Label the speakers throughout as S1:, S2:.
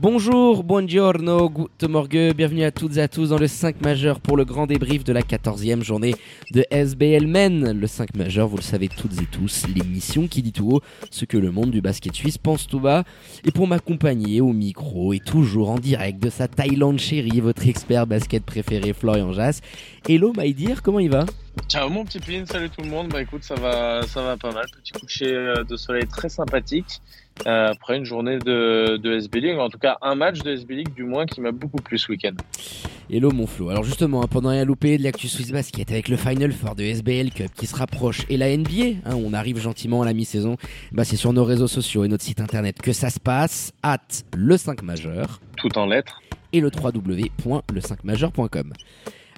S1: Bonjour, buongiorno, good morgue, bienvenue à toutes et à tous dans le 5 majeur pour le grand débrief de la 14e journée de SBL Men. Le 5 majeur, vous le savez toutes et tous, l'émission qui dit tout haut ce que le monde du basket suisse pense tout bas. Et pour m'accompagner au micro et toujours en direct de sa Thaïlande chérie, votre expert basket préféré Florian Jass. Hello my dear, comment il va?
S2: Ciao mon petit Pin, salut tout le monde. Bah écoute, ça va, ça va pas mal. Petit coucher euh, de soleil très sympathique. Euh, après une journée de, de SB League, en tout cas un match de SB League du moins qui m'a beaucoup plu ce week-end.
S1: Hello mon Flo. Alors justement, hein, pendant rien loupé de l'actu Swiss Basket avec le Final Four de SBL Cup qui se rapproche et la NBA, hein, on arrive gentiment à la mi-saison, bah, c'est sur nos réseaux sociaux et notre site internet que ça se passe, at le 5 majeur.
S2: Tout en lettres.
S1: Et le www.le5majeur.com.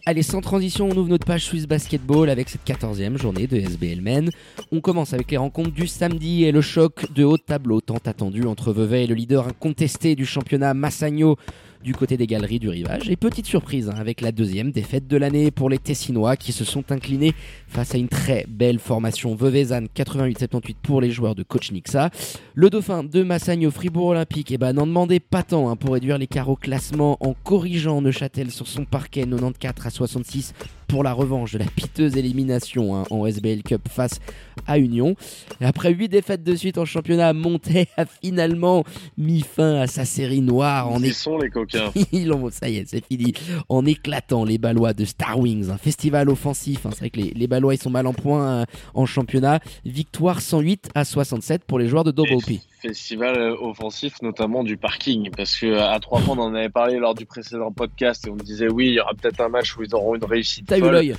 S1: Allez, sans transition, on ouvre notre page Swiss Basketball avec cette 14e journée de SBL Men. On commence avec les rencontres du samedi et le choc de haut tableau tant attendu entre Vevey et le leader incontesté du championnat Massagno du côté des galeries du rivage. Et petite surprise hein, avec la deuxième défaite de l'année pour les Tessinois qui se sont inclinés face à une très belle formation Veuvezane 88-78 pour les joueurs de coach Nixa. Le dauphin de Massagno Fribourg Olympique eh ben, n'en demandait pas tant hein, pour réduire l'écart au classement en corrigeant Neuchâtel sur son parquet 94 à 66 pour la revanche de la piteuse élimination hein, en SBL Cup face à Union. Après 8 défaites de suite en championnat, Monté a finalement mis fin à sa série noire en
S2: Ils sont les coquins.
S1: Ils ont, ça y est, c'est fini. En éclatant les Ballois de Star Wings, un festival offensif. Hein. c'est vrai que les, les, Ballois ils sont mal en point euh, en championnat. Victoire 108 à 67 pour les joueurs de Double P.
S2: Festival euh, offensif, notamment du parking, parce que à trois points, on en avait parlé lors du précédent podcast et on disait oui, il y aura peut-être un match où ils auront une réussite.
S1: T'as eu l'œil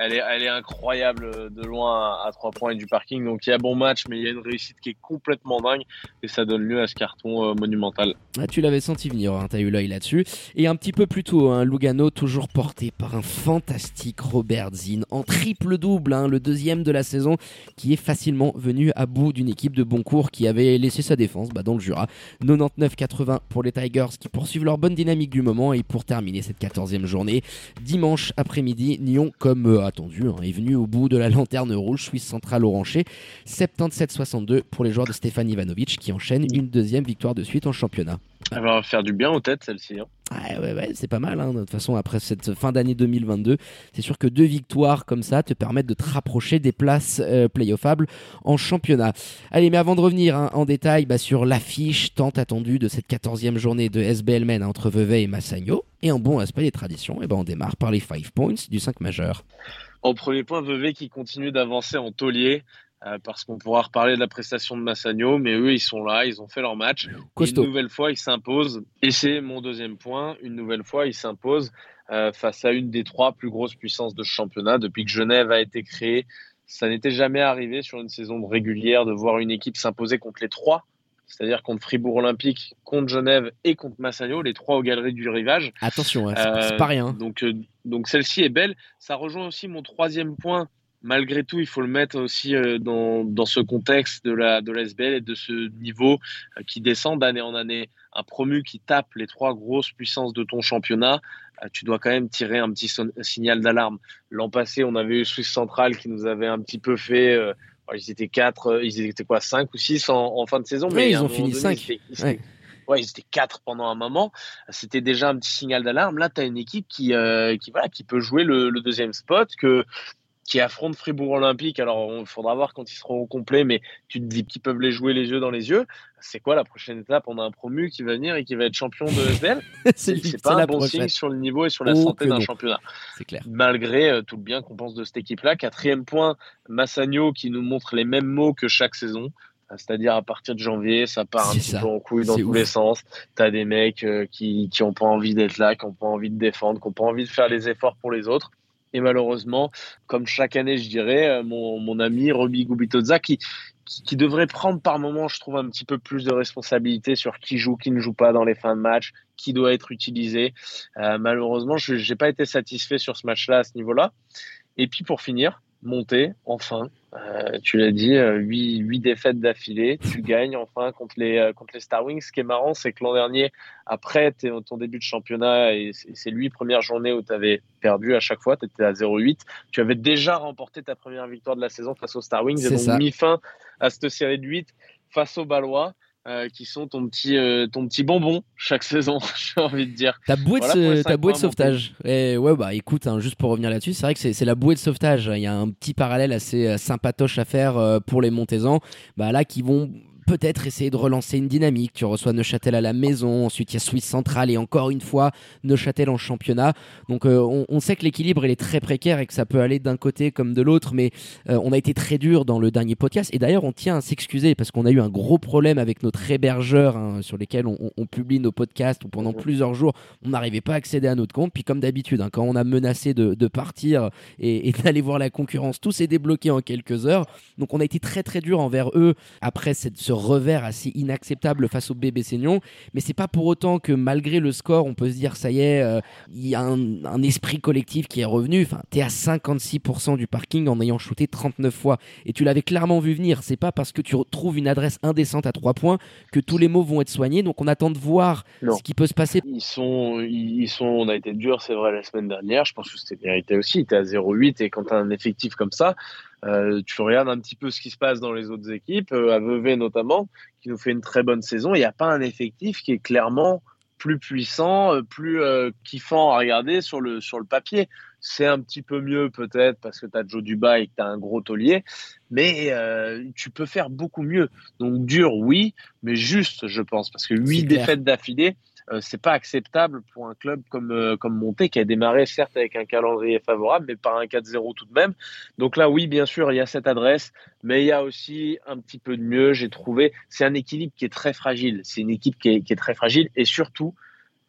S2: elle est, incroyable de loin à 3 points du parking. Donc il y a bon match, mais il y a une réussite qui est complètement dingue et ça donne lieu à ce carton euh, monumental.
S1: Ah, tu l'avais senti venir, hein, t'as eu l'œil là-dessus. Et un petit peu plus tôt, hein, Lugano toujours porté par un fantastique Robert Zinn en triple double, hein, le deuxième de la saison, qui est facilement venu à bout d'une équipe de Boncourt qui avait laissé sa défense bah, dans le Jura. 99-80 pour les Tigers qui poursuivent leur bonne dynamique du moment et pour terminer cette 14e journée, dimanche après-midi, Nyon comme euh, attendu, hein, est venu au bout de la lanterne rouge Suisse centrale oranché. 77-62 pour les joueurs de Stéphane Ivanovic qui enchaînent une deuxième victoire de suite en championnat.
S2: Elle va faire du bien aux têtes celle-ci. Hein.
S1: Ouais, ouais, ouais, c'est pas mal. Hein. De toute façon, après cette fin d'année 2022, c'est sûr que deux victoires comme ça te permettent de te rapprocher des places euh, playoffables en championnat. Allez, mais avant de revenir hein, en détail bah, sur l'affiche tant attendue de cette 14e journée de SBL Men entre Vevey et Massagno, et en bon aspect des traditions, et ben on démarre par les 5 points du 5 majeur.
S2: En premier point, Vevey qui continue d'avancer en taulier. Euh, parce qu'on pourra reparler de la prestation de Massagno, mais eux, ils sont là, ils ont fait leur match. Une nouvelle fois, ils s'imposent. Et c'est mon deuxième point. Une nouvelle fois, ils s'imposent euh, face à une des trois plus grosses puissances de ce championnat. Depuis que Genève a été créée, ça n'était jamais arrivé sur une saison régulière de voir une équipe s'imposer contre les trois. C'est-à-dire contre Fribourg Olympique, contre Genève et contre Massagno, les trois aux galeries du rivage.
S1: Attention, hein, c'est pas rien.
S2: Donc, euh, donc celle-ci est belle. Ça rejoint aussi mon troisième point malgré tout, il faut le mettre aussi euh, dans, dans ce contexte de la, de l'SBL et de ce niveau euh, qui descend d'année en année. Un promu qui tape les trois grosses puissances de ton championnat, euh, tu dois quand même tirer un petit signal d'alarme. L'an passé, on avait eu Suisse Central qui nous avait un petit peu fait. ils étaient quatre, ils étaient quoi, cinq ou six en, fin de saison.
S1: mais ils ont fini cinq.
S2: Ouais, ils étaient quatre pendant un moment. C'était déjà un petit signal d'alarme. Là, tu as une équipe qui, qui, voilà, qui peut jouer le, le deuxième spot, que qui affrontent Fribourg Olympique. Alors, il faudra voir quand ils seront au complet, mais tu te dis qu'ils peuvent les jouer les yeux dans les yeux. C'est quoi la prochaine étape? On a un promu qui va venir et qui va être champion de SBL? c'est pas un bon signe sur le niveau et sur la
S1: Oh,
S2: santé d'un championnat.
S1: C'est clair.
S2: Malgré euh, tout le bien qu'on pense de cette équipe-là. Quatrième point, Massagno qui nous montre les mêmes mots que chaque saison. Euh, C'est-à-dire à partir de janvier, ça part un petit
S1: ça.
S2: peu en couille dans tous
S1: ouf.
S2: les sens. T'as des mecs euh, qui qui ont pas envie d'être là, qui ont pas envie de défendre, qui ont pas envie de faire les efforts pour les autres. Et malheureusement, comme chaque année, je dirais, euh, mon, mon ami Roby Gubitoza, qui, qui, devrait prendre par moment, je trouve, un petit peu plus de responsabilité sur qui joue, qui ne joue pas dans les fins de match, qui doit être utilisé. Euh, malheureusement, je n'ai pas été satisfait sur ce match-là à ce niveau-là. Et puis pour finir, monter enfin. Euh, tu l'as dit, 8, euh, 8 défaites d'affilée. Tu gagnes enfin contre les, euh, contre les Star Wings. Ce qui est marrant, c'est que l'an dernier, après ton début de championnat, et c'est lui, première journée où tu avais perdu à chaque fois, tu étais à 0-8, tu avais déjà remporté ta première victoire de la saison face aux Star Wings et donc mis fin à cette série de 8 face aux Ballois. Euh, qui sont ton petit, euh, ton petit bonbon chaque saison, j'ai envie de dire.
S1: Ta bouée de, ta bouée de sauvetage. Et ouais, bah écoute, hein, juste pour revenir là-dessus, c'est vrai que c'est la bouée de sauvetage. Il y a un petit parallèle assez euh, sympatoche à faire pour les Montezans, bah là qui vont peut-être essayer de relancer une dynamique. Tu reçois Neuchâtel à la maison, ensuite il y a Suisse Centrale et encore une fois Neuchâtel en championnat. Donc euh, on, sait que l'équilibre il est très précaire et que ça peut aller d'un côté comme de l'autre, mais euh, on a été très dur dans le dernier podcast et d'ailleurs on tient à s'excuser parce qu'on a eu un gros problème avec notre hébergeur hein, sur lesquels on, publie nos podcasts où pendant plusieurs jours on n'arrivait pas à accéder à notre compte. Puis comme d'habitude, hein, quand on a menacé de, partir et, et d'aller voir la concurrence, tout s'est débloqué en quelques heures. Donc on a été très très dur envers eux après cette, ce revers assez inacceptable face au bébé Seignon. Mais c'est pas pour autant que malgré le score, on peut se dire ça y est, euh, il y a un, esprit collectif qui est revenu. Enfin, t'es à 56% du parking en ayant shooté 39 fois. Et tu l'avais clairement vu venir. C'est pas parce que tu trouves une adresse indécente à 3 points que tous les mots vont être soignés. Donc on attend de voir ce qui peut se passer.
S2: Ils sont, ils sont, on a été dur, c'est vrai, la semaine dernière. Je pense que c'était mérité aussi. T'es à 0,8 et quand t'as un effectif comme ça, euh, tu regardes un petit peu ce qui se passe dans les autres équipes, euh, à Vevey notamment, qui nous fait une très bonne saison. Il n'y a pas un effectif qui est clairement plus puissant, euh, plus kiffant à regarder sur le, sur le papier. C'est un petit peu mieux peut-être parce que tu as Joe Dubaï et que tu as un gros taulier, mais tu peux faire beaucoup mieux. Donc dur, oui, mais juste, je pense, parce que huit défaites d'affilée, euh, c'est pas acceptable pour un club comme euh, comme Monté qui a démarré certes avec un calendrier favorable, mais par un 4-0 tout de même. Donc là, oui, bien sûr, il y a cette adresse, mais il y a aussi un petit peu de mieux. J'ai trouvé, c'est un équilibre qui est très fragile. C'est une équipe qui est, qui est très fragile et surtout,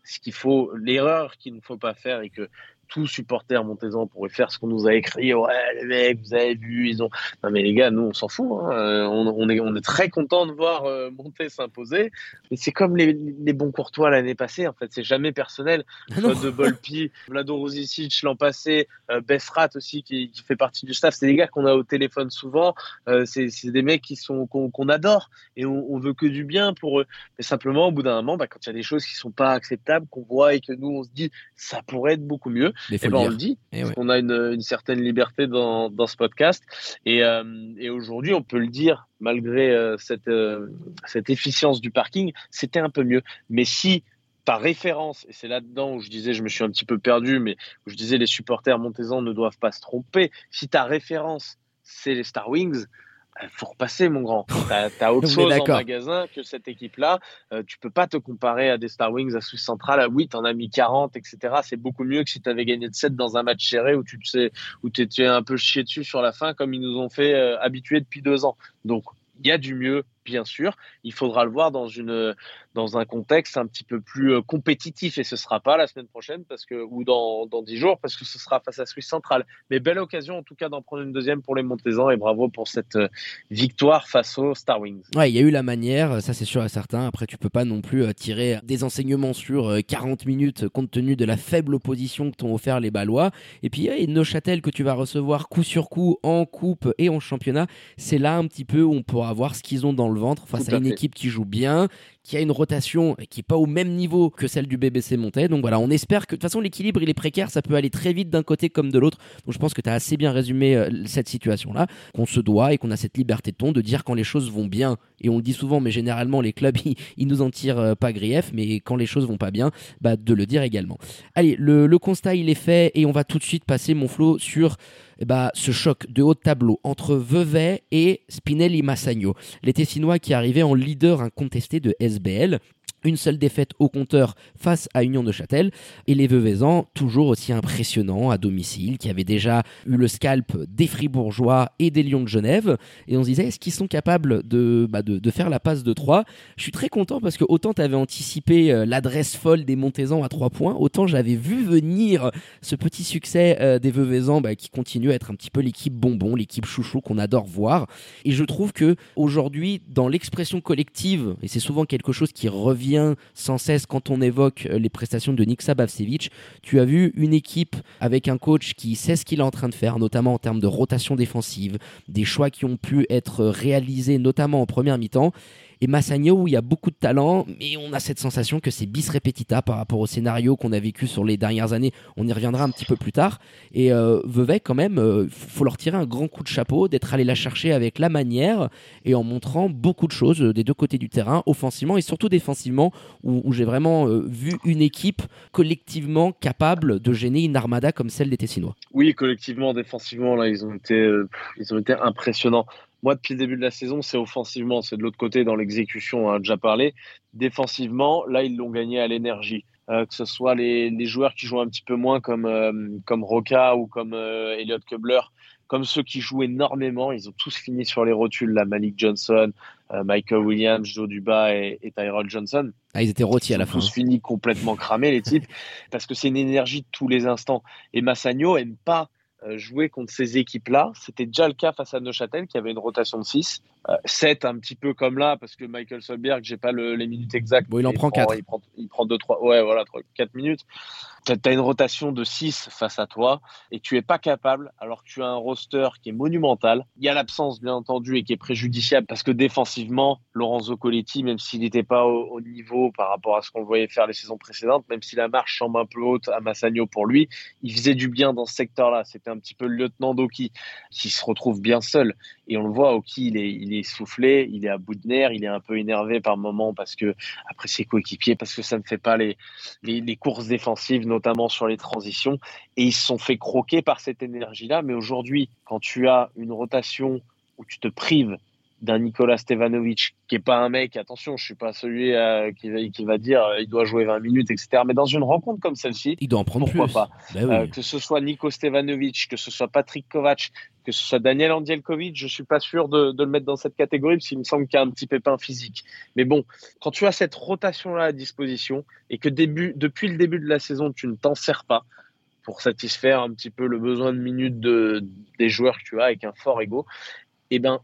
S2: ce qu'il faut, l'erreur qu'il ne faut pas faire et que tout supporter Montezan pourrait faire ce qu'on nous a écrit. Ouais, les mecs, vous avez vu, ils ont. Non, mais les gars, nous, on s'en fout. Hein. Euh, on, est, on est très content de voir euh, Monté s'imposer. Mais c'est comme les, les, bons courtois l'année passée. En fait, c'est jamais personnel. Ah Soit de Bolpi, Vlado Rosicic l'an passé, euh, Bessrat aussi, qui, qui, fait partie du staff. C'est des gars qu'on a au téléphone souvent. Euh, c'est des mecs qui sont qu'on adore et on, on, veut que du bien pour eux. Mais simplement, au bout d'un moment, bah, quand il y a des choses qui sont pas acceptables, qu'on voit et que nous, on se dit, ça pourrait être beaucoup mieux eh ben, on le dit, eh on a une, une, certaine liberté dans, dans ce podcast. Et, euh, et aujourd'hui, on peut le dire, malgré euh, cette, euh, cette efficience du parking, c'était un peu mieux. Mais si par référence, et c'est là-dedans où je disais, je me suis un petit peu perdu, mais où je disais les supporters montésans ne doivent pas se tromper, si ta référence, c'est les Star Wings, faut repasser, mon grand. Tu as, autre chose en magasin que cette équipe-là. Euh, tu peux pas te comparer à des Star Wings, à Swiss Central, à 8, en as mis 40, etc. C'est beaucoup mieux que si tu avais gagné de 7 dans un match serré où tu sais, où étais un peu chié dessus sur la fin, comme ils nous ont fait euh, habituer depuis deux ans. Donc, il y a du mieux, bien sûr. Il faudra le voir dans une dans un contexte un petit peu plus euh, compétitif et ce sera pas la semaine prochaine parce que ou dans dans dix jours parce que ce sera face à Suisse Centrale. Mais belle occasion en tout cas d'en prendre une deuxième pour les Montezans et bravo pour cette euh, victoire face aux Star Wings.
S1: Ouais, il y a eu la manière, ça c'est sûr et certain. Après, tu peux pas non plus euh, tirer des enseignements sur 40 minutes compte tenu de la faible opposition que t'ont offert les Ballois. Et puis, il y a Neuchâtel que tu vas recevoir coup sur coup en coupe et en championnat. C'est là un petit peu où on pourra voir ce qu'ils ont dans le ventre face à, une équipe qui joue bien, qui a une rotation qui est pas au même niveau que celle du BBC Montais. Donc voilà, on espère que de toute façon l'équilibre il est précaire, ça peut aller très vite d'un côté comme de l'autre. Donc je pense que tu as assez bien résumé euh, cette situation là, qu'on se doit et qu'on a cette liberté de ton de dire quand les choses vont bien. Et on le dit souvent, mais généralement les clubs ils, nous en tirent euh, pas grief, mais quand les choses vont pas bien, bah de le dire également. Allez, le, le constat il est fait et on va tout de suite passer mon flot sur eh ben, ce choc de haut tableau entre Vevey et Spinelli Massagno, les Tessinois qui arrivaient en leader incontesté de SBL une seule défaite au compteur face à Union de Châtel. Et les Veuvezans toujours aussi impressionnants à domicile qui avaient déjà eu le scalp des Fribourgeois et des Lions de Genève. Et on se disait est-ce qu'ils sont capables de, bah, de, faire la passe de 3 je suis très content parce que autant tu avais anticipé euh, l'adresse folle des Montezans à 3 points autant j'avais vu venir ce petit succès euh, des Veuvezans bah, qui continue à être un petit peu l'équipe bonbon l'équipe chouchou qu'on adore voir. Et je trouve que aujourd'hui dans l'expression collective et c'est souvent quelque chose qui revient sans cesse quand on évoque euh, les prestations de Niksa Bavsevic. Tu as vu une équipe avec un coach qui sait ce qu'il est en train de faire, notamment en termes de rotation défensive, des choix qui ont pu être réalisés notamment en première mi-temps et Massagno où il y a beaucoup de talent, mais on a cette sensation que c'est bis repetita par rapport au scénario qu'on a vécu sur les dernières années. On y reviendra un petit peu plus tard. Et euh, Vevey, quand même, euh, faut leur tirer un grand coup de chapeau d'être allé la chercher avec la manière et en montrant beaucoup de choses euh, des deux côtés du terrain, offensivement et surtout défensivement, où, j'ai vraiment euh, vu une équipe collectivement capable de gêner une armada comme celle des Tessinois.
S2: Oui, collectivement, défensivement, là, ils ont été, ils ont été impressionnants. Moi, depuis le début de la saison, c'est offensivement, c'est de l'autre côté dans l'exécution, on a déjà parlé. Défensivement, là, ils l'ont gagné à l'énergie. Euh, que ce soit les, joueurs qui jouent un petit peu moins comme, euh, comme Roca ou comme euh, Elliot Kubler, comme ceux qui jouent énormément, ils ont tous fini sur les rotules, la Malik Johnson, Michael Williams, Joe Duba et, Tyrell Johnson.
S1: Ah, ils étaient rôtis à la fin.
S2: Ils ont tous fini complètement cramés, les types, parce que c'est une énergie de tous les instants. Et Massagno aime pas euh, jouer contre ces équipes-là. C'était déjà le cas face à Neuchâtel qui avait une rotation de 6. 7 euh, un petit peu comme là parce que Michael Solberg, j'ai pas les minutes exactes.
S1: Bon, il en prend 4.
S2: Il prend, il prend 2 3 ouais voilà, 4 minutes tu as une rotation de 6 face à toi et tu es pas capable, alors que tu as un roster qui est monumental. Il y a l'absence, bien entendu, et qui est préjudiciable parce que défensivement, Lorenzo Coletti, même s'il n'était pas au, niveau par rapport à ce qu'on voyait faire les saisons précédentes, même si la marche semble un peu haute à Massagno pour lui, il faisait du bien dans ce secteur-là. C'était un petit peu le lieutenant d'Oki qui se retrouve bien seul. Et on le voit, Oki, il est, il est soufflé, il est à bout de nerfs, il est un peu énervé par moment parce que, après ses coéquipiers, parce que ça ne fait pas les, les, les courses défensives, notamment sur les transitions. Et ils se sont fait croquer par cette énergie-là. Mais aujourd'hui, quand tu as une rotation où tu te prives d'un Nicolas Stevanovic, qui est pas un mec, attention, je suis pas celui euh, qui, va, qui, va, dire euh, il doit jouer 20 minutes, etc. Mais dans une rencontre comme celle-ci,
S1: il doit en prendre pourquoi
S2: pas? Ben euh, Que ce soit Nico Stevanovic, que ce soit Patrick Kovac, que ce soit Daniel Andielkovic, je suis pas sûr de, de le mettre dans cette catégorie parce qu'il me semble qu'il y a un petit pépin physique. Mais bon, quand tu as cette rotation-là à disposition et que début, depuis le début de la saison, tu ne t'en sers pas pour satisfaire un petit peu le besoin de minutes de, des joueurs que tu as avec un fort ego, eh ben,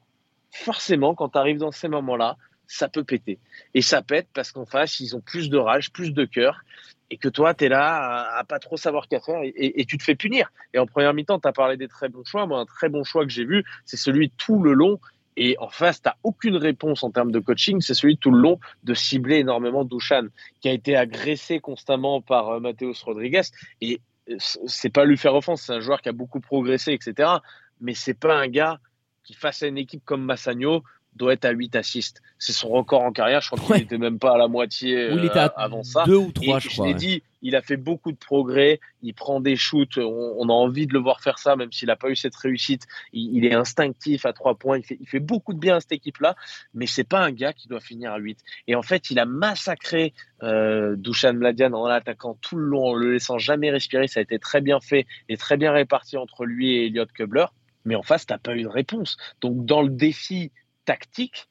S2: forcément, quand tu arrives dans ces moments-là, ça peut péter. Et ça pète parce qu'en face, ils ont plus de rage, plus de cœur, et que toi, tu es là à, pas trop savoir qu'à faire, et, tu te fais punir. Et en première mi-temps, tu as parlé des très bons choix. Moi, un très bon choix que j'ai vu, c'est celui tout le long. Et en face, tu n'as aucune réponse en termes de coaching. C'est celui tout le long de cibler énormément Douchan, qui a été agressé constamment par euh, Rodriguez. Et euh, c'est pas lui faire offense, c'est un joueur qui a beaucoup progressé, etc. Mais c'est pas un gars qui, face à une équipe comme Massagno, doit être à 8 assists. C'est son record en carrière. Je crois qu'il n'était même pas à la moitié
S1: il était
S2: à
S1: euh,
S2: avant ça.
S1: Deux ou trois, je,
S2: crois. Je l'ai dit, il a fait beaucoup de progrès. Il prend des shoots. On, a envie de le voir faire ça, même s'il n'a pas eu cette réussite. Il, est instinctif à trois points. Il fait, il fait beaucoup de bien à cette équipe-là, mais c'est pas un gars qui doit finir à 8. Et en fait, il a massacré euh, Dushan Mladian en l'attaquant tout le long, en le laissant jamais respirer. Ça a été très bien fait et très bien réparti entre lui et Elliot Kubler mais en face, tu n'as pas eu de réponse. Donc, dans le défi tactique,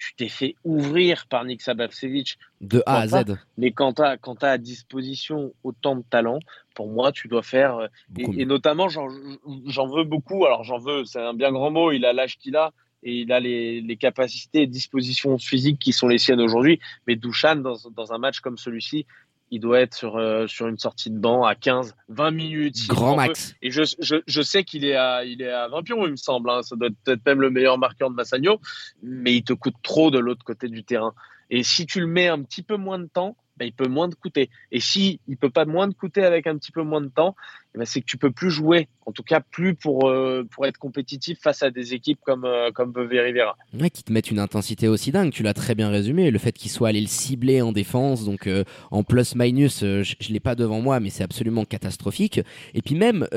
S2: tu t'es fait ouvrir par Nick Sabavsevic.
S1: De A à Z.
S2: Mais quand tu as, as, à disposition autant de talent, pour moi, tu dois faire. Euh, et, notamment, j'en veux beaucoup. Alors, j'en veux, c'est un bien grand mot. Il a l'âge qu'il a et il a les, les, capacités et dispositions physiques qui sont les siennes aujourd'hui. Mais Douchan, dans, dans un match comme celui-ci, il doit être sur, euh, sur une sortie de banc à 15, 20 minutes.
S1: Grand max.
S2: Et je, je, je, sais qu'il est à, il est à 20 pions, il me semble. Hein. Ça doit être même le meilleur marqueur de Massagno, mais il te coûte trop de l'autre côté du terrain. Et si tu le mets un petit peu moins de temps, ben, il peut moins te coûter. Et si il peut pas moins te coûter avec un petit peu moins de temps, eh ben, c'est que tu peux plus jouer. En tout cas, plus pour, euh, pour être compétitif face à des équipes comme, euh, comme Rivera.
S1: Ouais, qui te mettent une intensité aussi dingue. Tu l'as très bien résumé. Le fait qu'il soit allé le cibler en défense, donc euh, en plus-minus, je, ne l'ai pas devant moi, mais c'est absolument catastrophique. Et puis même,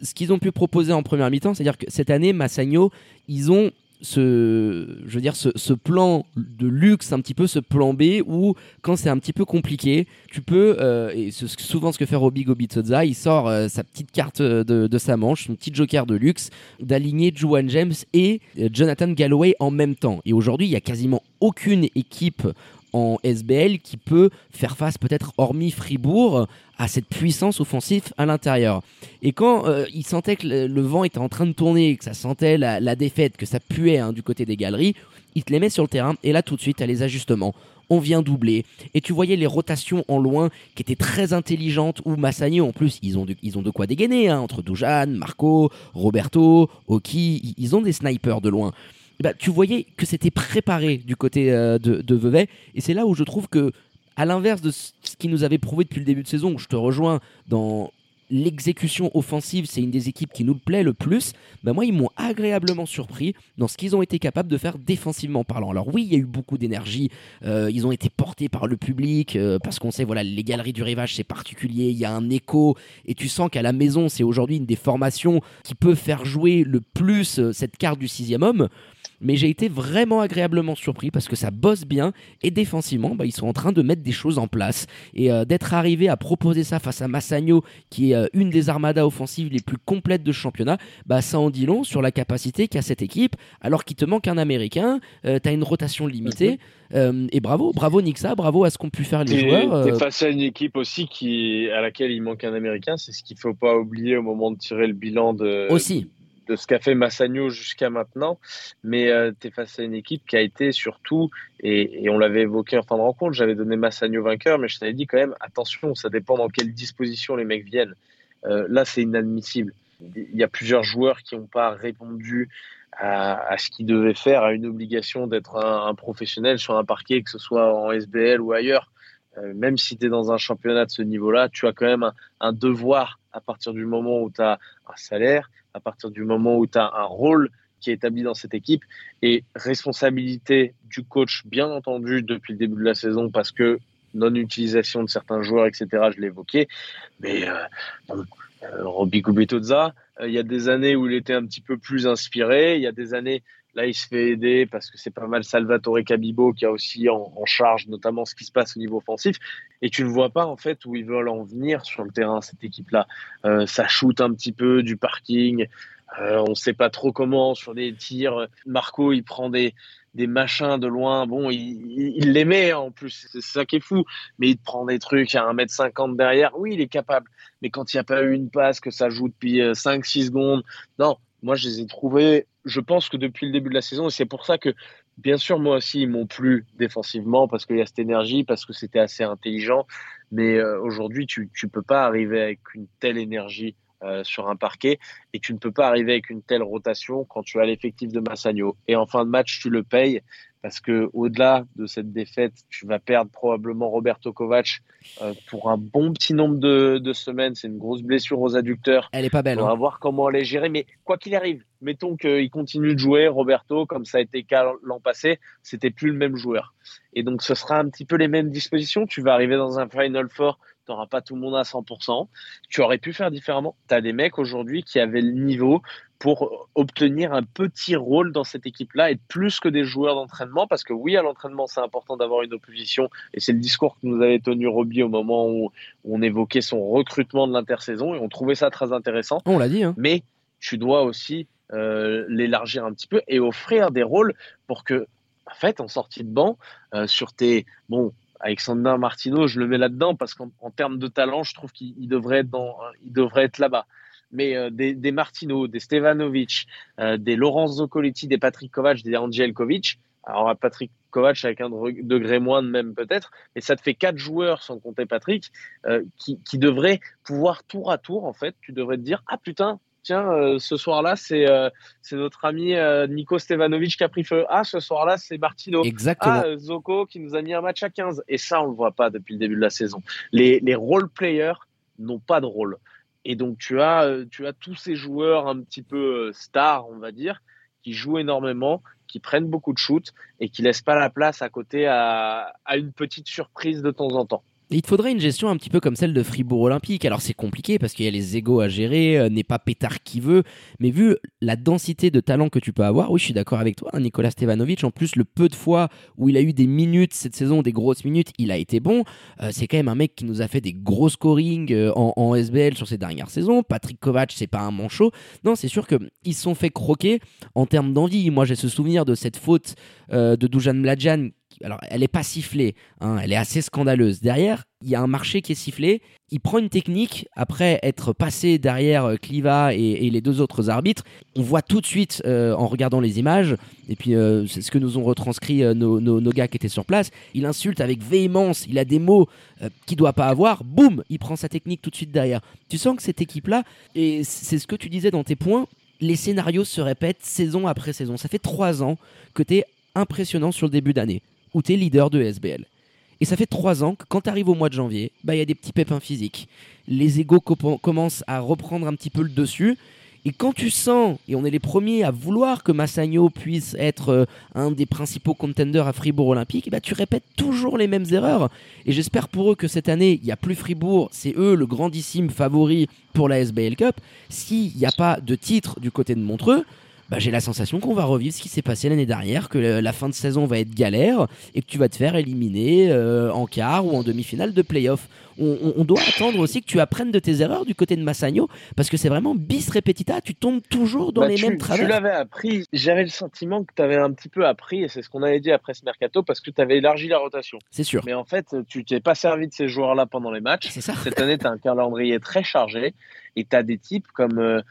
S1: ce qu'ils ont pu proposer en première mi-temps, c'est-à-dire que cette année, Massagno, ils ont ce, je veux dire, ce, plan de luxe, un petit peu ce plan B où quand c'est un petit peu compliqué, tu peux, euh, et c'est souvent ce que fait Robbie Gobitsoza, il sort euh, sa petite carte de, sa manche, son petit joker de luxe, d'aligner Juan James et Jonathan Galloway en même temps. Et aujourd'hui, il y a quasiment aucune équipe en SBL qui peut faire face peut-être hormis Fribourg à cette puissance offensive à l'intérieur. Et quand euh, il sentait que le, vent était en train de tourner, que ça sentait la, défaite, que ça puait hein, du côté des galeries, il te les met sur le terrain et là tout de suite à les ajustements. On vient doubler et tu voyais les rotations en loin qui étaient très intelligentes où Massagno en plus ils ont de, ils ont de quoi dégainer hein, entre Dujan, Marco, Roberto, Oki, ils ont des snipers de loin. Bah, tu voyais que c'était préparé du côté euh, de, de Vevey. Et c'est là où je trouve que, à l'inverse de ce qui nous avait prouvé depuis le début de saison, où je te rejoins dans l'exécution offensive, c'est une des équipes qui nous plaît le plus. Bah moi, ils m'ont agréablement surpris dans ce qu'ils ont été capables de faire défensivement parlant. Alors oui, il y a eu beaucoup d'énergie. Euh, ils ont été portés par le public euh, parce qu'on sait, voilà, les galeries du rivage, c'est particulier. Il y a un écho et tu sens qu'à la maison, c'est aujourd'hui une des formations qui peut faire jouer le plus cette carte du sixième homme mais j'ai été vraiment agréablement surpris parce que ça bosse bien et défensivement, bah, ils sont en train de mettre des choses en place et euh, d'être arrivé à proposer ça face à Massagno, qui est euh, une des armadas offensives les plus complètes de championnat, bah, ça en dit long sur la capacité qu'a cette équipe, alors qu'il te manque un Américain, euh, tu as une rotation limitée. Mhm. et bravo, bravo Nixa, bravo à ce qu'ont pu faire les joueurs.
S2: T'es face à une équipe aussi qui, à laquelle il manque un Américain, c'est ce qu'il faut pas oublier au moment de tirer le bilan de,
S1: aussi
S2: de ce qu'a fait Massagno jusqu'à maintenant, mais euh, tu es face à une équipe qui a été surtout, et, on l'avait évoqué en fin de rencontre, j'avais donné Massagno vainqueur, mais je t'avais dit quand même, attention, ça dépend dans quelle disposition les mecs viennent. Euh, là, c'est inadmissible. Il y a plusieurs joueurs qui n'ont pas répondu à, ce qu'ils devaient faire, à une obligation d'être un, professionnel sur un parquet, que ce soit en SBL ou ailleurs. Euh, même si tu es dans un championnat de ce niveau-là, tu as quand même un devoir à partir du moment où tu as un salaire, à partir du moment où tu as un rôle qui est établi dans cette équipe et responsabilité du coach, bien entendu, depuis le début de la saison, parce que non-utilisation de certains joueurs, etc., je évoqué. Mais euh, euh, Robbie Kubetoza, euh, il y a des années où il était un petit peu plus inspiré, il y a des années Là, il se fait aider parce que c'est pas mal Salvatore Cabibo qui a aussi en, charge notamment ce qui se passe au niveau offensif. Et tu ne vois pas en fait où ils veulent en venir sur le terrain, cette équipe-là. Euh, ça shoot un petit peu du parking. Euh, on ne sait pas trop comment sur des tirs. Marco, il prend des, des machins de loin. Bon, il, il les met en plus, c'est ça qui est fou. Mais il prend des trucs à 1m50 derrière. Oui, il est capable. Mais quand il n'y a pas eu une passe, que ça joue depuis 5-6 euh, secondes, non, moi je les ai trouvés je pense que depuis le début de la saison, et c'est pour ça que, bien sûr, moi aussi, ils m'ont plu défensivement parce qu'il y a cette énergie, parce que c'était assez intelligent. Mais euh, aujourd'hui, tu ne peux pas arriver avec une telle énergie euh, sur un parquet et tu ne peux pas arriver avec une telle rotation quand tu as l'effectif de Massagno. Et en fin de match, tu le payes parce que au-delà de cette défaite, tu vas perdre probablement Roberto Kovac euh, pour un bon petit nombre de, semaines. C'est une grosse blessure aux adducteurs.
S1: Elle est pas belle.
S2: On va
S1: hein.
S2: voir comment elle est gérée. Mais quoi qu'il arrive, mettons qu'il continue de jouer, Roberto, comme ça a été le cas l'an passé, c'était plus le même joueur. Et donc ce sera un petit peu les mêmes dispositions. Tu vas arriver dans un Final Four tu n'auras pas tout le monde à 100%. Tu aurais pu faire différemment. Tu as des mecs aujourd'hui qui avaient le niveau pour obtenir un petit rôle dans cette équipe-là, et plus que des joueurs d'entraînement, parce que oui, à l'entraînement, c'est important d'avoir une opposition, et c'est le discours que nous avait tenu Roby au moment où on évoquait son recrutement de l'intersaison, et on trouvait ça très intéressant.
S1: On l'a dit. Hein.
S2: Mais tu dois aussi euh, l'élargir un petit peu et offrir des rôles pour que, en fait, en sortie de banc, euh, sur tes, bon, Alexander Martino, je le mets là-dedans parce qu'en termes de talent, je trouve qu'il devrait être, dans, il devrait être là-bas. Mais euh, des, des, Martino, des Stevanovic, euh, des Laurence Zoccoletti, des Patrick Kovac, des Angel Kovic. Alors Patrick Kovac avec un degré moindre même peut-être, mais ça te fait quatre joueurs sans compter Patrick euh, qui, qui devraient pouvoir tour à tour en fait. Tu devrais te dire ah putain tiens, euh, ce soir-là, c'est euh, c'est notre ami euh, Nico Stevanovic qui a pris feu. Ah, ce soir-là, c'est Martino.
S1: Exactement.
S2: Ah, Zoko qui nous a mis un match à 15. Et ça, on le voit pas depuis le début de la saison. Les, les role players n'ont pas de rôle. Et donc, tu as, tu as tous ces joueurs un petit peu stars, on va dire, qui jouent énormément, qui prennent beaucoup de shoots et qui laissent pas la place à côté à, à une petite surprise de temps en temps.
S1: Il faudrait une gestion un petit peu comme celle de Fribourg Olympique. Alors c'est compliqué parce qu'il y a les égaux à gérer, euh, n'est pas pétard qui veut, mais vu la densité de talent que tu peux avoir, oui, je suis d'accord avec toi, hein, Nicolas Stevanovic. En plus, le peu de fois où il a eu des minutes cette saison, des grosses minutes, il a été bon. Euh, c'est quand même un mec qui nous a fait des gros scoring euh, en, SBL sur ces dernières saisons. Patrick Kovac, c'est pas un manchot. Non, c'est sûr qu'ils se sont fait croquer en termes d'envie. Moi, j'ai ce souvenir de cette faute de Dujan Mladjan alors elle n'est pas sifflée, hein, elle est assez scandaleuse. Derrière, il y a un marché qui est sifflé. Il prend une technique après être passé derrière euh, Cliva et, les deux autres arbitres. On voit tout de suite euh, en regardant les images, et puis euh, c'est ce que nous ont retranscrit nos, gars qui étaient sur place. Il insulte avec véhémence, il a des mots qu'il doit pas avoir. Boum, il prend sa technique tout de suite derrière. Tu sens que cette équipe-là, et c'est ce que tu disais dans tes points, les scénarios se répètent saison après saison. Ça fait trois ans que tu es impressionnant sur le début d'année où tu es leader de SBL. Et ça fait trois ans que quand tu arrives au mois de janvier, bah, il y a des petits pépins physiques. Les égaux commencent à reprendre un petit peu le dessus. Et quand tu sens, et on est les premiers à vouloir que Massagno puisse être euh, un des principaux contenders à Fribourg Olympique, bah, tu répètes toujours les mêmes erreurs. Et j'espère pour eux que cette année, il n'y a plus Fribourg, c'est eux le grandissime favori pour la SBL Cup. S'il n'y a pas de titre du côté de Montreux, bah, j'ai la sensation qu'on va revivre ce qui s'est passé l'année dernière, que la fin de saison va être galère et que tu vas te faire éliminer euh, en quart ou en demi-finale de playoff. On, doit attendre aussi que tu apprennes de tes erreurs du côté de Massagno parce que c'est vraiment bis repetita, tu tombes toujours dans bah, les mêmes travers.
S2: Tu l'avais appris, j'avais le sentiment que tu avais un petit peu appris et c'est ce qu'on avait dit après ce mercato parce que tu avais élargi la rotation.
S1: C'est sûr.
S2: Mais en fait, tu t'es pas servi de ces joueurs-là pendant les matchs.
S1: C'est ça.
S2: Cette année, tu as un calendrier très chargé et tu as des types comme. Euh, euh,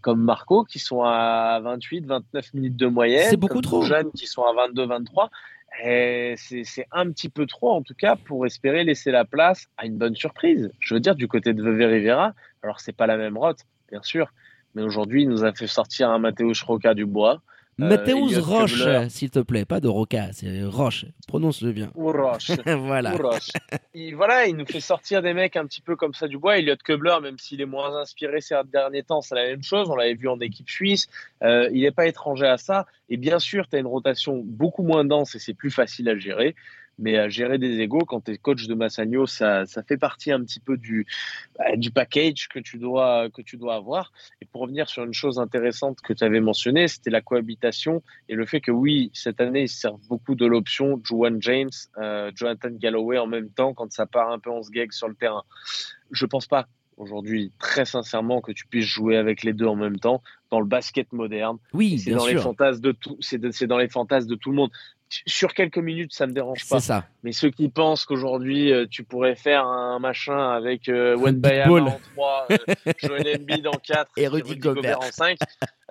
S2: comme Marco qui sont à 28, 29 minutes de moyenne.
S1: C'est beaucoup trop.
S2: Jeunes qui sont à 22, 23. C'est un petit peu trop, en tout cas, pour espérer laisser la place à une bonne surprise. Je veux dire, du côté de Veve Rivera, alors c'est pas la même rote, bien sûr, mais aujourd'hui, il nous a fait sortir un Matteo Roca du bois.
S1: Euh, Mathéus Roche, s'il te plaît, pas de Roca, c'est Roche. Prononce-le bien.
S2: Ou Roche.
S1: voilà.
S2: Il, voilà, il nous fait sortir des mecs un petit peu comme ça du bois. Elliot Kubler, même s'il est moins inspiré ces derniers temps, c'est la même chose. On l'avait vu en équipe suisse. Euh, il n'est pas étranger à ça. Et bien sûr, tu as une rotation beaucoup moins dense et c'est plus facile à gérer mais à gérer des égaux quand tu es coach de Massagno, ça, ça, fait partie un petit peu du, bah, du package que tu, dois, que tu dois avoir. Et pour revenir sur une chose intéressante que tu avais mentionnée, c'était la cohabitation et le fait que oui, cette année, ils servent beaucoup de l'option Juan James, euh, Jonathan Galloway en même temps quand ça part un peu en sgeg sur le terrain. Je pense pas aujourd'hui, très sincèrement, que tu puisses jouer avec les deux en même temps dans le basket moderne.
S1: Oui,
S2: c'est dans les fantasmes de tout. C'est dans les fantasmes de tout le monde sur quelques minutes, ça me dérange pas.
S1: Ça.
S2: Mais ceux qui pensent qu'aujourd'hui, euh, tu pourrais faire un machin avec euh, en 3, euh, Joel Embiid en 4
S1: et Rudy, Gobert.
S2: en 5,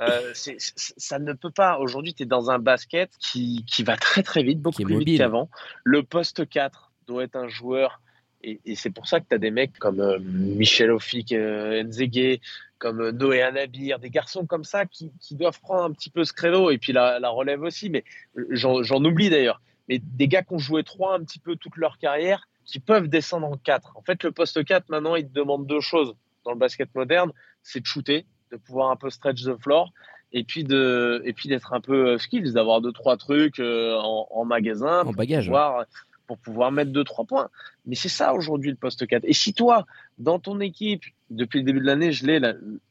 S2: euh, ça ne peut pas. Aujourd'hui, tu es dans un basket qui, qui, va très très vite, beaucoup plus vite qu'avant. Le poste 4 doit être un joueur et, c'est pour ça que tu as des mecs comme Michel Offic, Nzege, comme euh, Noé Anabir, des garçons comme ça qui, doivent prendre un petit peu ce créneau et puis la, relève aussi, mais euh, j'en oublie d'ailleurs. Mais des gars qui ont joué 3 un petit peu toute leur carrière, qui peuvent descendre en 4. En fait, le poste 4, maintenant, il te demande deux choses dans le basket moderne c'est de shooter, de pouvoir un peu stretch the floor, et puis de et puis d'être un peu euh, skills, d'avoir deux trois trucs en, magasin,
S1: en bagage,
S2: pour pouvoir mettre 2-3 points. Mais c'est ça aujourd'hui le poste 4. Et si toi, dans ton équipe, depuis le début de l'année, je l'ai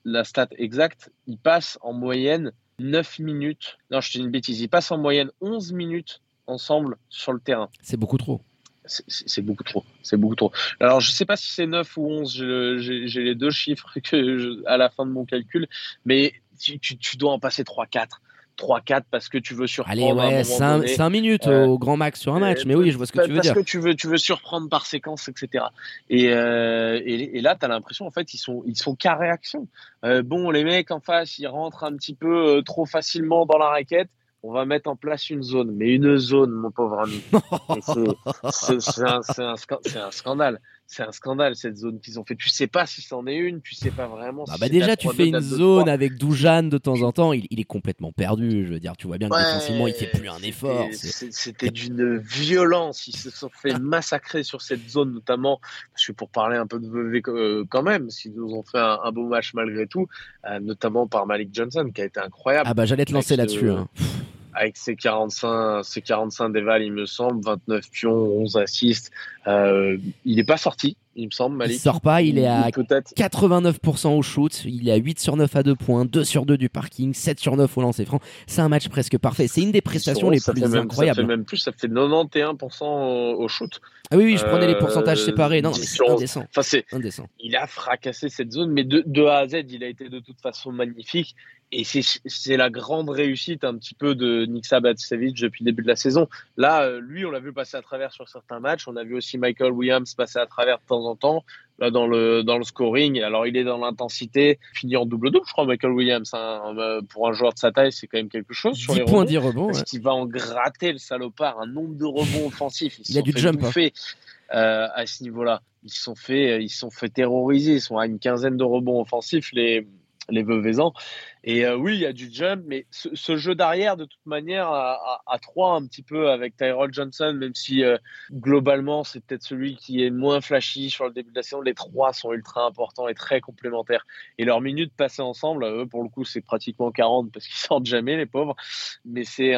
S2: la, stat exacte, il passe en moyenne 9 minutes. Non, je te dis une bêtise, il passe en moyenne 11 minutes ensemble sur le terrain.
S1: C'est beaucoup trop.
S2: C'est beaucoup trop. C'est beaucoup trop. Alors, je ne sais pas si c'est 9 ou 11, j'ai les deux chiffres que à la fin de mon calcul, mais tu, tu dois en passer 3-4. 3-4 parce que tu veux surprendre.
S1: Allez, ouais, 5, minutes euh, au grand max sur un match, mais oui, je vois ce que tu veux dire.
S2: Parce que tu veux, tu veux surprendre par séquence, etc. Euh, et, et, là, tu as l'impression, en fait, ils sont, ils sont qu'à réaction. Euh, bon, les mecs en face, ils rentrent un petit peu trop facilement dans la raquette. On va mettre en place une zone, mais une zone, mon pauvre ami. c'est un, un, scandale c'est un scandale cette zone qu'ils ont fait. Tu sais pas si c'en est une, tu sais pas vraiment.
S1: Ah bah déjà, tu fais une zone avec Doujan de temps en temps, il, est complètement perdu. Je veux dire, tu vois bien que défensivement, il fait plus un effort.
S2: C'était d'une violence. Ils se sont fait massacrer sur cette zone, notamment parce que pour parler un peu de VV euh, quand même, s'ils nous ont fait un, beau match malgré tout, euh, notamment par Malik Johnson qui a été incroyable.
S1: Ah bah j'allais te lancer là-dessus. Hein.
S2: Avec ses 45, ses 45 déval, il me semble, 29 pions, 11 assists. Euh, il n'est pas sorti, il me semble, Malik.
S1: Il sort pas, il est à 89% au shoot, il est à 8 sur 9 à 2 points, 2 sur 2 du parking, 7 sur 9 au lancer franc. C'est un match presque parfait. C'est une des prestations les plus incroyables.
S2: Ça fait même plus, ça fait 91% au shoot.
S1: Ah oui, oui, je prenais les pourcentages euh, séparés. Non, c'est indécent.
S2: Enfin, c'est indécent. Il a fracassé cette zone, mais de, de A à Z, il a été de toute façon magnifique. Et c'est la grande réussite un petit peu de Nick Sabatsevich depuis le début de la saison. Là, euh, lui, on l'a vu passer à travers sur certains matchs. On a vu aussi Michael Williams passer à travers de temps en temps. Là, dans le, dans le scoring. Alors, il est dans l'intensité. Fini en double-double, je crois, Michael Williams. Hein. Euh, pour un joueur de sa taille, c'est quand même quelque chose. Sur
S1: 10
S2: les
S1: points,
S2: rebonds,
S1: 10 rebonds.
S2: Parce qu'il va en gratter, le salopard, un nombre de rebonds offensifs.
S1: il a du jump. Hein.
S2: Euh, à ce niveau-là. Ils se sont fait, ils sont fait terroriser. Ils sont à une quinzaine de rebonds offensifs, les, les Veuvezans. Et euh, oui, il y a du jump, mais ce, jeu d'arrière, de toute manière, à, trois un petit peu avec Tyrell Johnson, même si euh, globalement, c'est peut-être celui qui est moins flashy sur le début de la saison. Les trois sont ultra importants et très complémentaires. Et leurs minutes passées ensemble, eux, pour le coup, c'est pratiquement 40 parce qu'ils sortent jamais, les pauvres. Mais c'est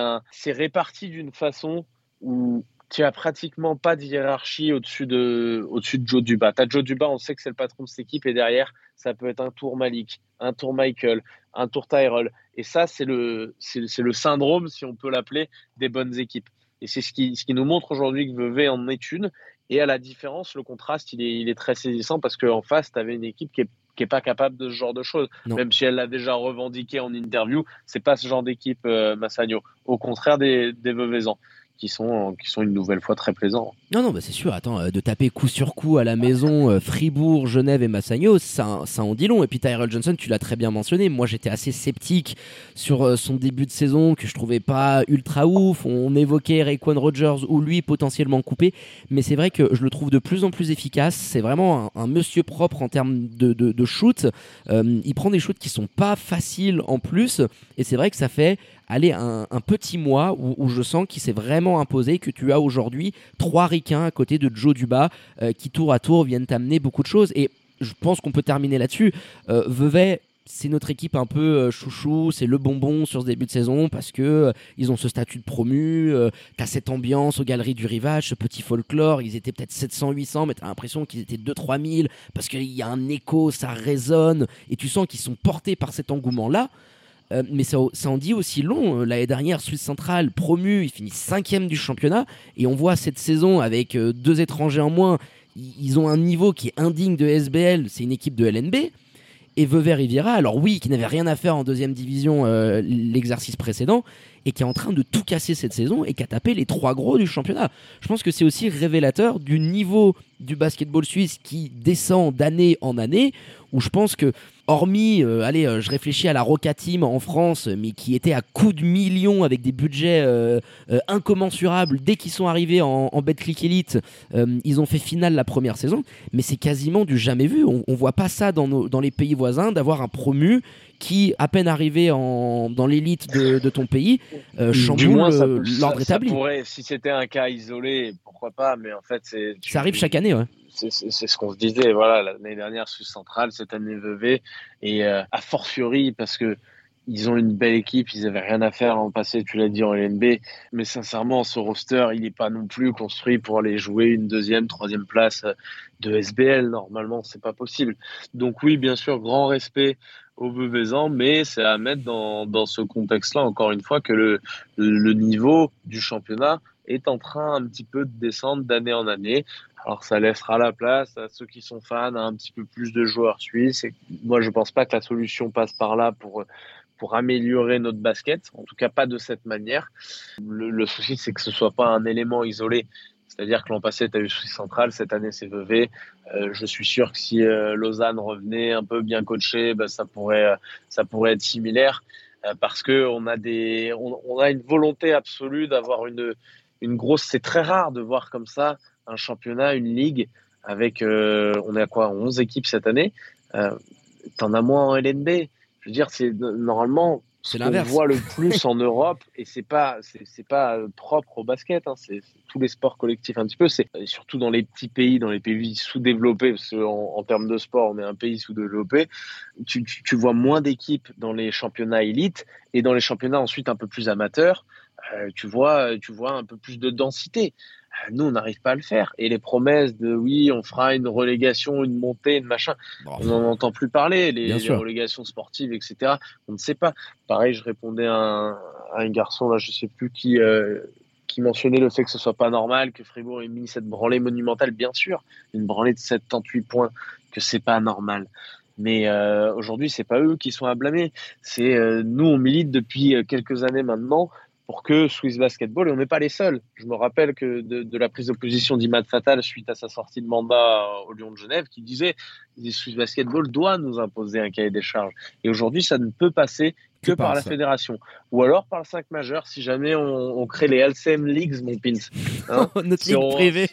S2: réparti d'une façon où tu as pratiquement pas de hiérarchie au-dessus de, au-dessus de Joe Duba. Tu as Joe Duba, on sait que c'est le patron de cette équipe, et derrière, ça peut être un tour Malik, un tour Michael, un tour Tyrell. Et ça, c'est le, c'est, le syndrome, si on peut l'appeler, des bonnes équipes. Et c'est ce qui, ce qui nous montre aujourd'hui que Vevey en est une. Et à la différence, le contraste, il est, il est très saisissant parce qu'en face, tu avais une équipe qui est qui est pas capable de ce genre de choses. Même si elle l'a déjà revendiqué en interview, c'est pas ce genre d'équipe, euh, Massagno. Au contraire des, des Veuvezans qui sont, qui sont une nouvelle fois très plaisants.
S1: Non, non, bah c'est sûr. Attends, euh, de taper coup sur coup à la maison, euh, Fribourg, Genève et Massagno, ça, ça en dit long. Et puis Tyrell Johnson, tu l'as très bien mentionné. Moi, j'étais assez sceptique sur euh, son début de saison, que je trouvais pas ultra ouf. On évoquait Rayquan Rogers ou lui potentiellement coupé. Mais c'est vrai que je le trouve de plus en plus efficace. C'est vraiment un, monsieur propre en termes de, de, shoot. il prend des shoots qui sont pas faciles en plus. Et c'est vrai que ça fait aller un, petit mois où, je sens qu'il s'est vraiment imposé, que tu as aujourd'hui trois ricains à côté de Joe Duba euh, qui tour à tour viennent t'amener beaucoup de choses. Et je pense qu'on peut terminer là-dessus. Euh, Vevey, c'est notre équipe un peu euh, chouchou, c'est le bonbon sur ce début de saison parce que ils ont ce statut de promu, t'as cette ambiance aux galeries du rivage, ce petit folklore, ils étaient peut-être 700 800 mais t'as l'impression qu'ils étaient 2 3000 parce qu'il y a un écho, ça résonne et tu sens qu'ils sont portés par cet engouement là. Euh, mais ça, en dit aussi long. Euh, l'année dernière, Suisse centrale promu, il finit cinquième du championnat. Et on voit cette saison avec euh, deux étrangers en moins. Ils ont un niveau qui est indigne de SBL. C'est une équipe de LNB. Et Vevey Riviera, alors oui, qui n'avait rien à faire en deuxième division l'exercice précédent, et qui est en train de tout casser cette saison et qui a tapé les trois gros du championnat. Je pense que c'est aussi révélateur du niveau du basketball suisse qui descend d'année en année, où je pense que hormis, euh, allez, euh, je réfléchis à la Roca Team en France, mais qui était à coups de millions avec des budgets euh, incommensurables dès qu'ils sont arrivés en, en Betclic Elite. ils ont fait finale la première saison, mais c'est quasiment du jamais vu. On, on voit pas ça dans, nos, dans les pays voisins d'avoir un promu qui, à peine arrivé en, dans l'élite de, de, ton pays, chamboule l'ordre établi.
S2: Pourrait, si c'était un cas isolé, pourquoi pas, mais en fait, c'est.
S1: Ça arrive chaque année, ouais
S2: c'est ce qu'on se disait. Voilà, l'année dernière, sous Centrale, cette année Vevey. Et euh, a fortiori, parce que ils ont une belle équipe, ils avaient rien à faire en passé, tu l'as dit en LNB. Mais sincèrement, ce roster, il n'est pas non plus construit pour aller jouer une deuxième, troisième place de SBL. Normalement, c'est pas possible. Donc oui, bien sûr, grand respect aux Veuvezans, mais c'est à mettre dans, dans ce contexte-là, encore une fois, que le, le niveau du championnat est en train un petit peu de descendre d'année en année. Alors ça laissera la place à ceux qui sont fans, à un petit peu plus de joueurs suisses. Moi, je pense pas que la solution passe par là pour pour améliorer notre basket. En tout cas, pas de cette manière. Le, souci, c'est que ce soit pas un élément isolé. C'est-à-dire que l'an passé, tu as eu Suisse Centrale, cette année, c'est Vevey. Euh, je suis sûr que si euh, Lausanne revenait un peu bien coaché, ben, ça, pourrait, ça pourrait être similaire. Euh, parce que on a, des, on a une volonté absolue d'avoir une, une grosse. C'est très rare de voir comme ça un championnat, une ligue avec, euh, on est à quoi, 11 équipes cette année. Euh, T'en as moins en LNB. Je veux dire, c'est normalement
S1: c'est
S2: on voit le plus en Europe et c'est pas c'est pas propre au basket. Hein, c'est tous les sports collectifs un petit peu. C'est surtout dans les petits pays, dans les pays sous-développés, parce qu'en en, termes de sport, on est un pays sous-développé. Tu, tu, tu vois moins d'équipes dans les championnats élites et dans les championnats ensuite un peu plus amateurs tu vois, tu vois un peu plus de densité. Nous, on n'arrive pas à le faire. Et les promesses de oui, on fera une relégation, une montée, une machin, on n'en entend plus parler. Les, relégations sportives, etc. On ne sait pas. Pareil, je répondais à un, un garçon, là, je sais plus qui, euh, qui mentionnait le fait que ce soit pas normal que Fribourg ait mis cette branlée monumentale. Bien sûr, une branlée de 78 points, que c'est pas normal. Mais euh, aujourd'hui, c'est pas eux qui sont à blâmer. C'est euh, nous, on milite depuis quelques années maintenant pour que Swiss Basketball, et on n'est pas les seuls. Je me rappelle que de, la prise de position d'Imad Fatal suite à sa sortie de mandat au Lyon de Genève, qui disait Swiss Basketball doit nous imposer un cahier des charges. Et aujourd'hui, ça ne peut passer que, par, la fédération. Ou alors par le 5 majeur, si jamais on, crée les LCM Leagues, mon pins.
S1: Hein. Notre ligue privée.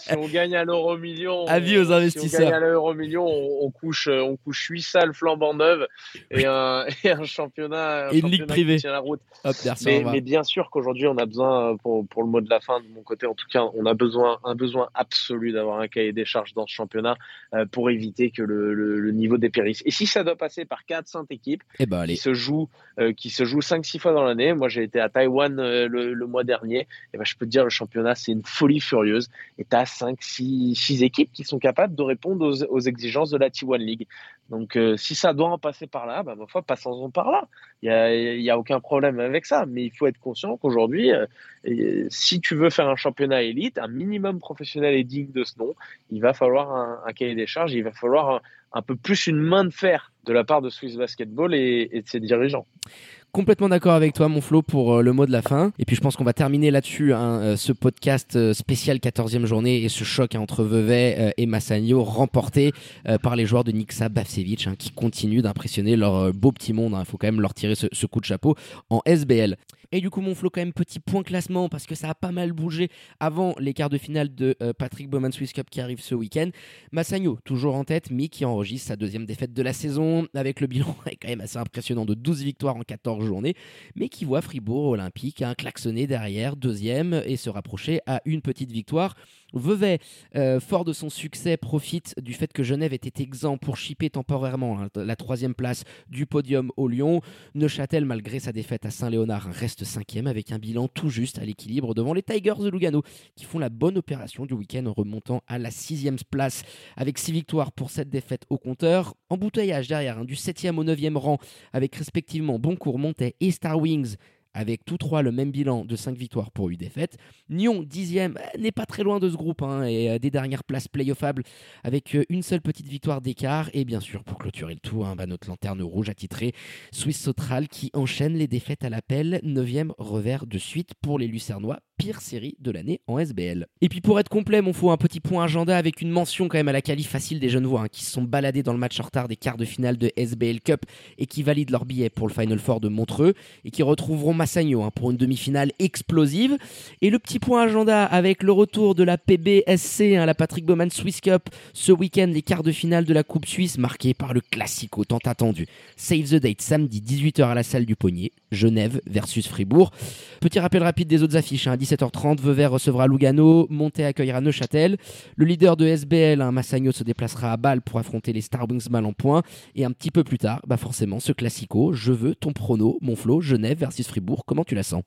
S2: Si, on gagne à l'euro million.
S1: Avis aux investisseurs.
S2: Si on gagne à l'euro million, on, couche, on couche 8 salles flambant neuves et un, et un championnat.
S1: et une ligue privée.
S2: Qui tient la route.
S1: Hop,
S2: mais, mais, bien sûr qu'aujourd'hui, on a besoin, pour, pour, le mot de la fin, de mon côté en tout cas, on a besoin, un besoin absolu d'avoir un cahier des charges dans ce championnat euh, pour éviter que le, le, niveau dépérisse. Et si ça doit passer par 4-5 équipes,
S1: eh ben, allez
S2: joue, euh, qui se joue 5-6 fois dans l'année. Moi, j'ai été à Taïwan euh, le, mois dernier. Et ben, je peux te dire, le championnat, c'est une folie furieuse. Et tu as 5-6 équipes qui sont capables de répondre aux, exigences de la T1 League. Donc, euh, si ça doit en passer par là, ben, ma foi, passons-en par là. Il n'y a, y a aucun problème avec ça. Mais il faut être conscient qu'aujourd'hui, si tu veux faire un championnat élite, un minimum professionnel et digne de ce nom, il va falloir un cahier des charges, il va falloir un peu plus une main de fer de la part de Swiss Basketball et, de ses dirigeants.
S1: Complètement d'accord avec toi, mon Flo, pour euh, le mot de la fin. Et puis je pense qu'on va terminer là-dessus hein, euh, ce podcast euh, spécial 14e journée et ce choc hein, entre Vevey et Massagno remporté par les joueurs de Nixa Bavsevic hein, qui continuent d'impressionner leur beau petit monde. Il faut quand même leur tirer ce, coup de chapeau en SBL. Et du coup, mon flow, quand même, petit point classement parce que ça a pas mal bougé avant les quarts de finale de Patrick Bowman Swiss Cup qui arrive ce week-end. Massagno, toujours en tête, mais qui enregistre sa deuxième défaite de la saison avec le bilan quand même assez impressionnant de 12 victoires en 14 journées, mais qui voit Fribourg Olympique un klaxonner derrière, deuxième, et se rapprocher à une petite victoire. Vevey, euh, fort de son succès, profite du fait que Genève était exempt pour chipper temporairement hein, la troisième place du podium au Lyon. Neuchâtel, malgré sa défaite à Saint-Léonard, reste cinquième avec un bilan tout juste à l'équilibre devant les Tigers de Lugano qui font la bonne opération du week-end en remontant à la sixième place avec six victoires pour cette défaite au compteur. Embouteillage derrière hein, du septième au neuvième rang avec respectivement Boncourt, Montet et Star Wings avec tous trois le même bilan de 5 victoires pour 8 défaites. Nyon, dixième, euh, n'est pas très loin de ce groupe, hein, et euh, des dernières places playoffables avec euh, une seule petite victoire d'écart. Et bien sûr, pour clôturer le tout, hein, bah, notre lanterne rouge attitrée Swiss Sotral qui enchaîne les défaites à l'appel, 9 revers de suite pour les Lucernois, pire série de l'année en SBL. Et puis pour être complet, mon faut un petit point agenda avec une mention quand même à la qualif facile des jeunes voix hein, qui se sont baladés dans le match en retard des quarts de finale de SBL Cup et qui valident leur billet pour le Final Four de Montreux et qui retrouveront Massagno hein, pour une demi-finale explosive. Et le petit point agenda avec le retour de la PBSC, hein, la Patrick Bowman Swiss Cup, ce week-end, les quarts de finale de la Coupe Suisse, marqués par le classico tant attendu. Save the date samedi 18h à la salle du Poignet, Genève versus Fribourg. Petit rappel rapide des autres affiches. Hein, 17h30, Vevey recevra Lugano, Monté accueillera Neuchâtel. Le leader de SBL, hein, Massagno, se déplacera à Bâle pour affronter les Star Wings mal en point. Et un petit peu plus tard, bah forcément, ce classico, je veux ton prono, mon flow, Genève versus Fribourg. Comment tu la sens?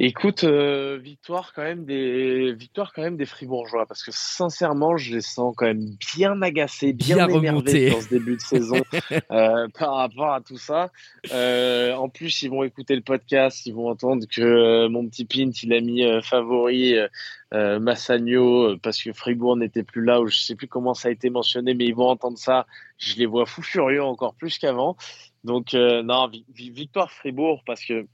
S2: Écoute, euh, victoire quand même des victoire quand même des Fribourgeois parce que sincèrement, je les sens quand même bien agacés, bien, énervés dans ce début de saison euh, par rapport à tout ça. Euh, en plus, ils vont écouter le podcast, ils vont entendre que mon petit Pint il a mis favori Massagno parce que Fribourg n'était plus là ou je sais plus comment ça a été mentionné, mais ils vont entendre ça. Je les vois fous furieux encore plus qu'avant. Donc non, victoire Fribourg parce que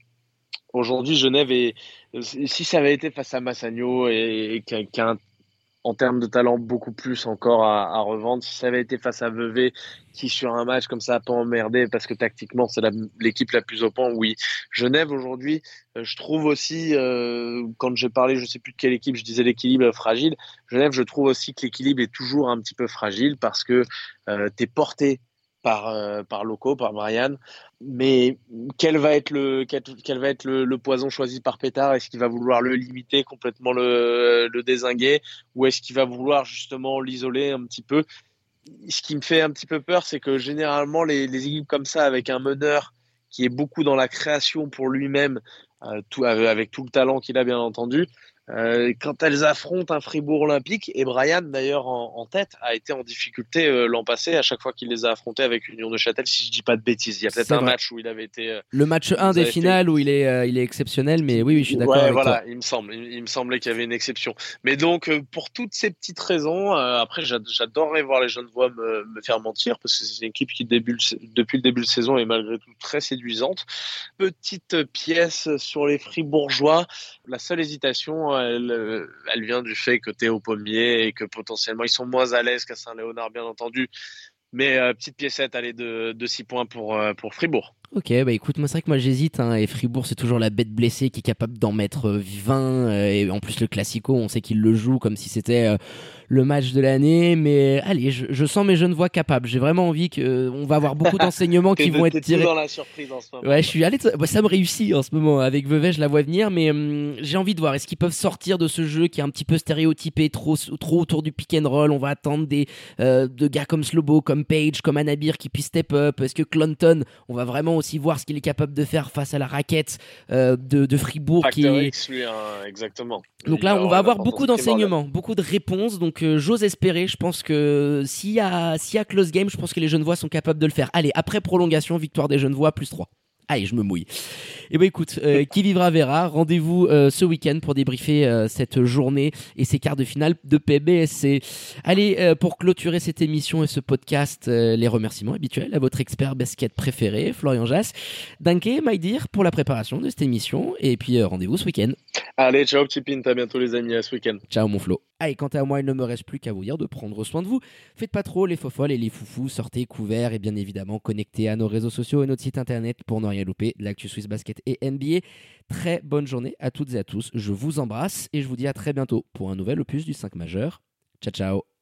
S2: Aujourd'hui, Genève est, si ça avait été face à Massagno et, et a, en termes de talent beaucoup plus encore à, revendre, si ça avait été face à Vevey qui sur un match comme ça a pas emmerdé parce que tactiquement c'est l'équipe la, plus au point, oui. Genève aujourd'hui, euh, je trouve aussi, euh, quand j'ai parlé, je sais plus de quelle équipe, je disais l'équilibre fragile. Genève, je trouve aussi que l'équilibre est toujours un petit peu fragile parce que euh, tu es porté par, euh, par Loco, par Brian. Mais quel va être le, va être le, poison choisi par Pétard? Est-ce qu'il va vouloir le limiter, complètement le, le désinguer? Ou est-ce qu'il va vouloir justement l'isoler un petit peu? Ce qui me fait un petit peu peur, c'est que généralement, les, les, équipes comme ça, avec un meneur qui est beaucoup dans la création pour lui-même, tout, avec tout le talent qu'il a bien entendu. Euh, quand elles affrontent un Fribourg olympique, et Brian d'ailleurs en, tête a été en difficulté euh, l'an passé à chaque fois qu'il les a affrontés avec Union de Châtel, si je dis pas de bêtises. Il y a peut-être un match où il avait été. Euh,
S1: le match 1 des finales où il est, il est exceptionnel, mais oui, oui je suis d'accord. Ouais, voilà,
S2: il me semble, il, me semblait qu'il y avait une exception. Mais donc, pour toutes ces petites raisons, après, j'adorerais voir les jeunes voix me, me, faire mentir parce que c'est une équipe qui début, depuis le début de saison est malgré tout très séduisante. Petite pièce sur les Fribourgeois, la seule hésitation euh, elle, vient du fait que tu es au pommier et que potentiellement ils sont moins à l'aise qu'à Saint-Léonard, bien entendu. Mais euh, petite piécette, allez, de, de 6 points pour, euh, pour Fribourg.
S1: Ok, bah écoute, moi c'est vrai que moi j'hésite, hein, et Fribourg c'est toujours la bête blessée qui est capable d'en mettre 20, et en plus le Classico, on sait qu'il le joue comme si c'était le match de l'année. Mais allez, je, sens mes jeunes voix capables. J'ai vraiment envie que euh, on va avoir beaucoup d'enseignements qui vont être tirés.
S2: dans la surprise en ce moment.
S1: Ouais, je suis allé. Bah, ça me réussit en ce moment avec Vevey, je la vois venir. Mais hum, j'ai envie de voir est-ce qu'ils peuvent sortir de ce jeu qui est un petit peu stéréotypé, trop trop autour du pick and roll. On va attendre des euh, de gars comme Slobo, comme Page, comme Anabir qui puissent step up. Est-ce que Clanton, on va vraiment aussi voir ce qu'il est capable de faire face à la raquette euh, de, de, Fribourg qui est...
S2: hein, exactement.
S1: Donc là, on va avoir beaucoup d'enseignements, beaucoup de réponses. Donc euh, j'ose espérer. Je pense que s'il y, a, s'il y a close game, je pense que les Genevois sont capables de le faire. Allez, après prolongation, victoire des Genevois, plus 3. Allez, je me mouille. Et eh ben écoute, euh, qui vivra verra. Rendez-vous euh, ce week-end pour débriefer euh, cette journée et ces quarts de finale de PBSC. Allez, pour clôturer cette émission et ce podcast, les remerciements habituels à votre expert basket préféré, Florian Jass. Danke, my dear, pour la préparation de cette émission. Et puis rendez-vous ce week-end.
S2: Allez, ciao petit Pint, à bientôt les amis, à ce week-end.
S1: Ciao mon Flo. Allez, quant à moi, il ne me reste plus qu'à vous dire de prendre soin de vous. Faites pas trop les folles et les foufous, sortez couverts et bien évidemment connectez à nos réseaux sociaux et notre site internet pour ne rien louper l'actu Swiss Basket et NBA. Très bonne journée à toutes et à tous, je vous embrasse et je vous dis à très bientôt pour un nouvel opus du 5 majeur. Ciao ciao